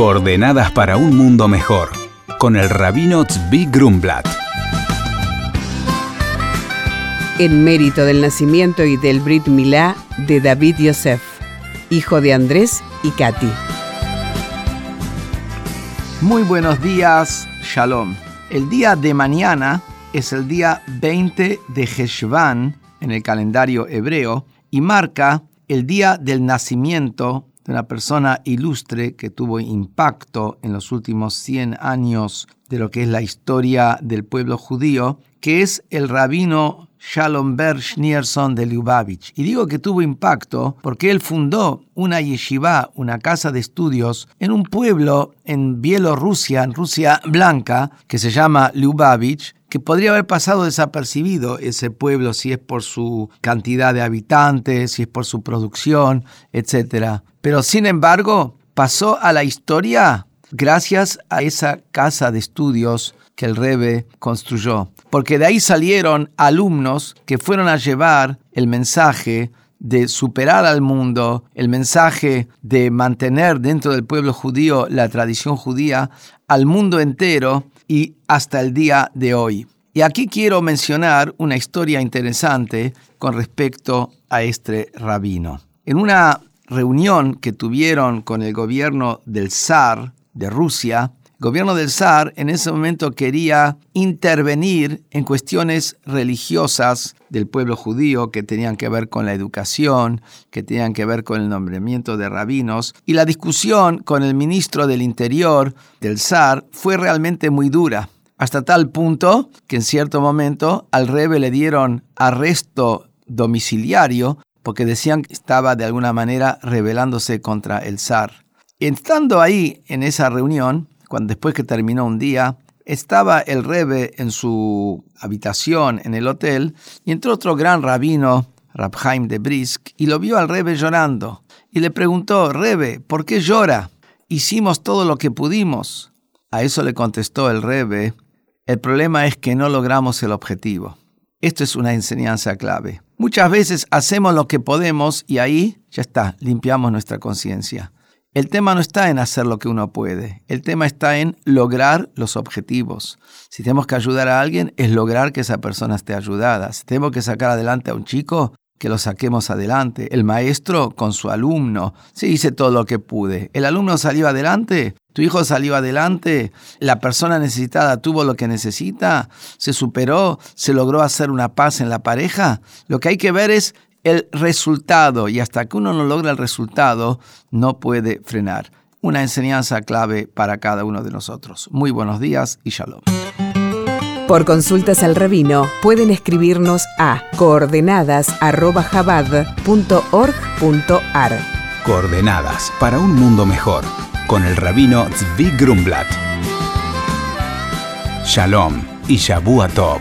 Coordenadas para un mundo mejor, con el rabino Tzvi Grumblat. En mérito del nacimiento y del Brit Milá de David Yosef, hijo de Andrés y Katy. Muy buenos días, Shalom. El día de mañana es el día 20 de Heshvan en el calendario hebreo y marca el día del nacimiento de una persona ilustre que tuvo impacto en los últimos 100 años de lo que es la historia del pueblo judío, que es el rabino Shalom Ber Schneerson de Lubavitch. Y digo que tuvo impacto porque él fundó una yeshiva, una casa de estudios, en un pueblo en Bielorrusia, en Rusia Blanca, que se llama Lubavitch, que podría haber pasado desapercibido ese pueblo si es por su cantidad de habitantes, si es por su producción, etc. Pero sin embargo, pasó a la historia gracias a esa casa de estudios que el Rebe construyó. Porque de ahí salieron alumnos que fueron a llevar el mensaje de superar al mundo, el mensaje de mantener dentro del pueblo judío la tradición judía al mundo entero y hasta el día de hoy. Y aquí quiero mencionar una historia interesante con respecto a este rabino. En una reunión que tuvieron con el gobierno del zar de Rusia, gobierno del zar en ese momento quería intervenir en cuestiones religiosas del pueblo judío que tenían que ver con la educación, que tenían que ver con el nombramiento de rabinos, y la discusión con el ministro del Interior del zar fue realmente muy dura, hasta tal punto que en cierto momento al rebe le dieron arresto domiciliario porque decían que estaba de alguna manera rebelándose contra el zar. Estando ahí en esa reunión, cuando después que terminó un día, estaba el Rebe en su habitación en el hotel y entró otro gran rabino, Rabhaim de Brisk, y lo vio al Rebe llorando. Y le preguntó, Rebe, ¿por qué llora? Hicimos todo lo que pudimos. A eso le contestó el Rebe, el problema es que no logramos el objetivo. Esto es una enseñanza clave. Muchas veces hacemos lo que podemos y ahí ya está, limpiamos nuestra conciencia. El tema no está en hacer lo que uno puede, el tema está en lograr los objetivos. Si tenemos que ayudar a alguien, es lograr que esa persona esté ayudada. Si tenemos que sacar adelante a un chico, que lo saquemos adelante. El maestro con su alumno, sí hice todo lo que pude. El alumno salió adelante, tu hijo salió adelante, la persona necesitada tuvo lo que necesita, se superó, se logró hacer una paz en la pareja. Lo que hay que ver es el resultado y hasta que uno no logra el resultado no puede frenar. Una enseñanza clave para cada uno de nosotros. Muy buenos días y shalom. Por consultas al rabino pueden escribirnos a coordenadas@jabad.org.ar. Coordenadas para un mundo mejor con el rabino Zvi Grumblat. Shalom y Shabu Tov.